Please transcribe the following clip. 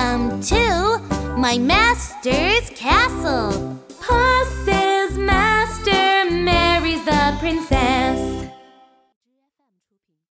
Welcome to my master's castle. Puss's master, marries the princess.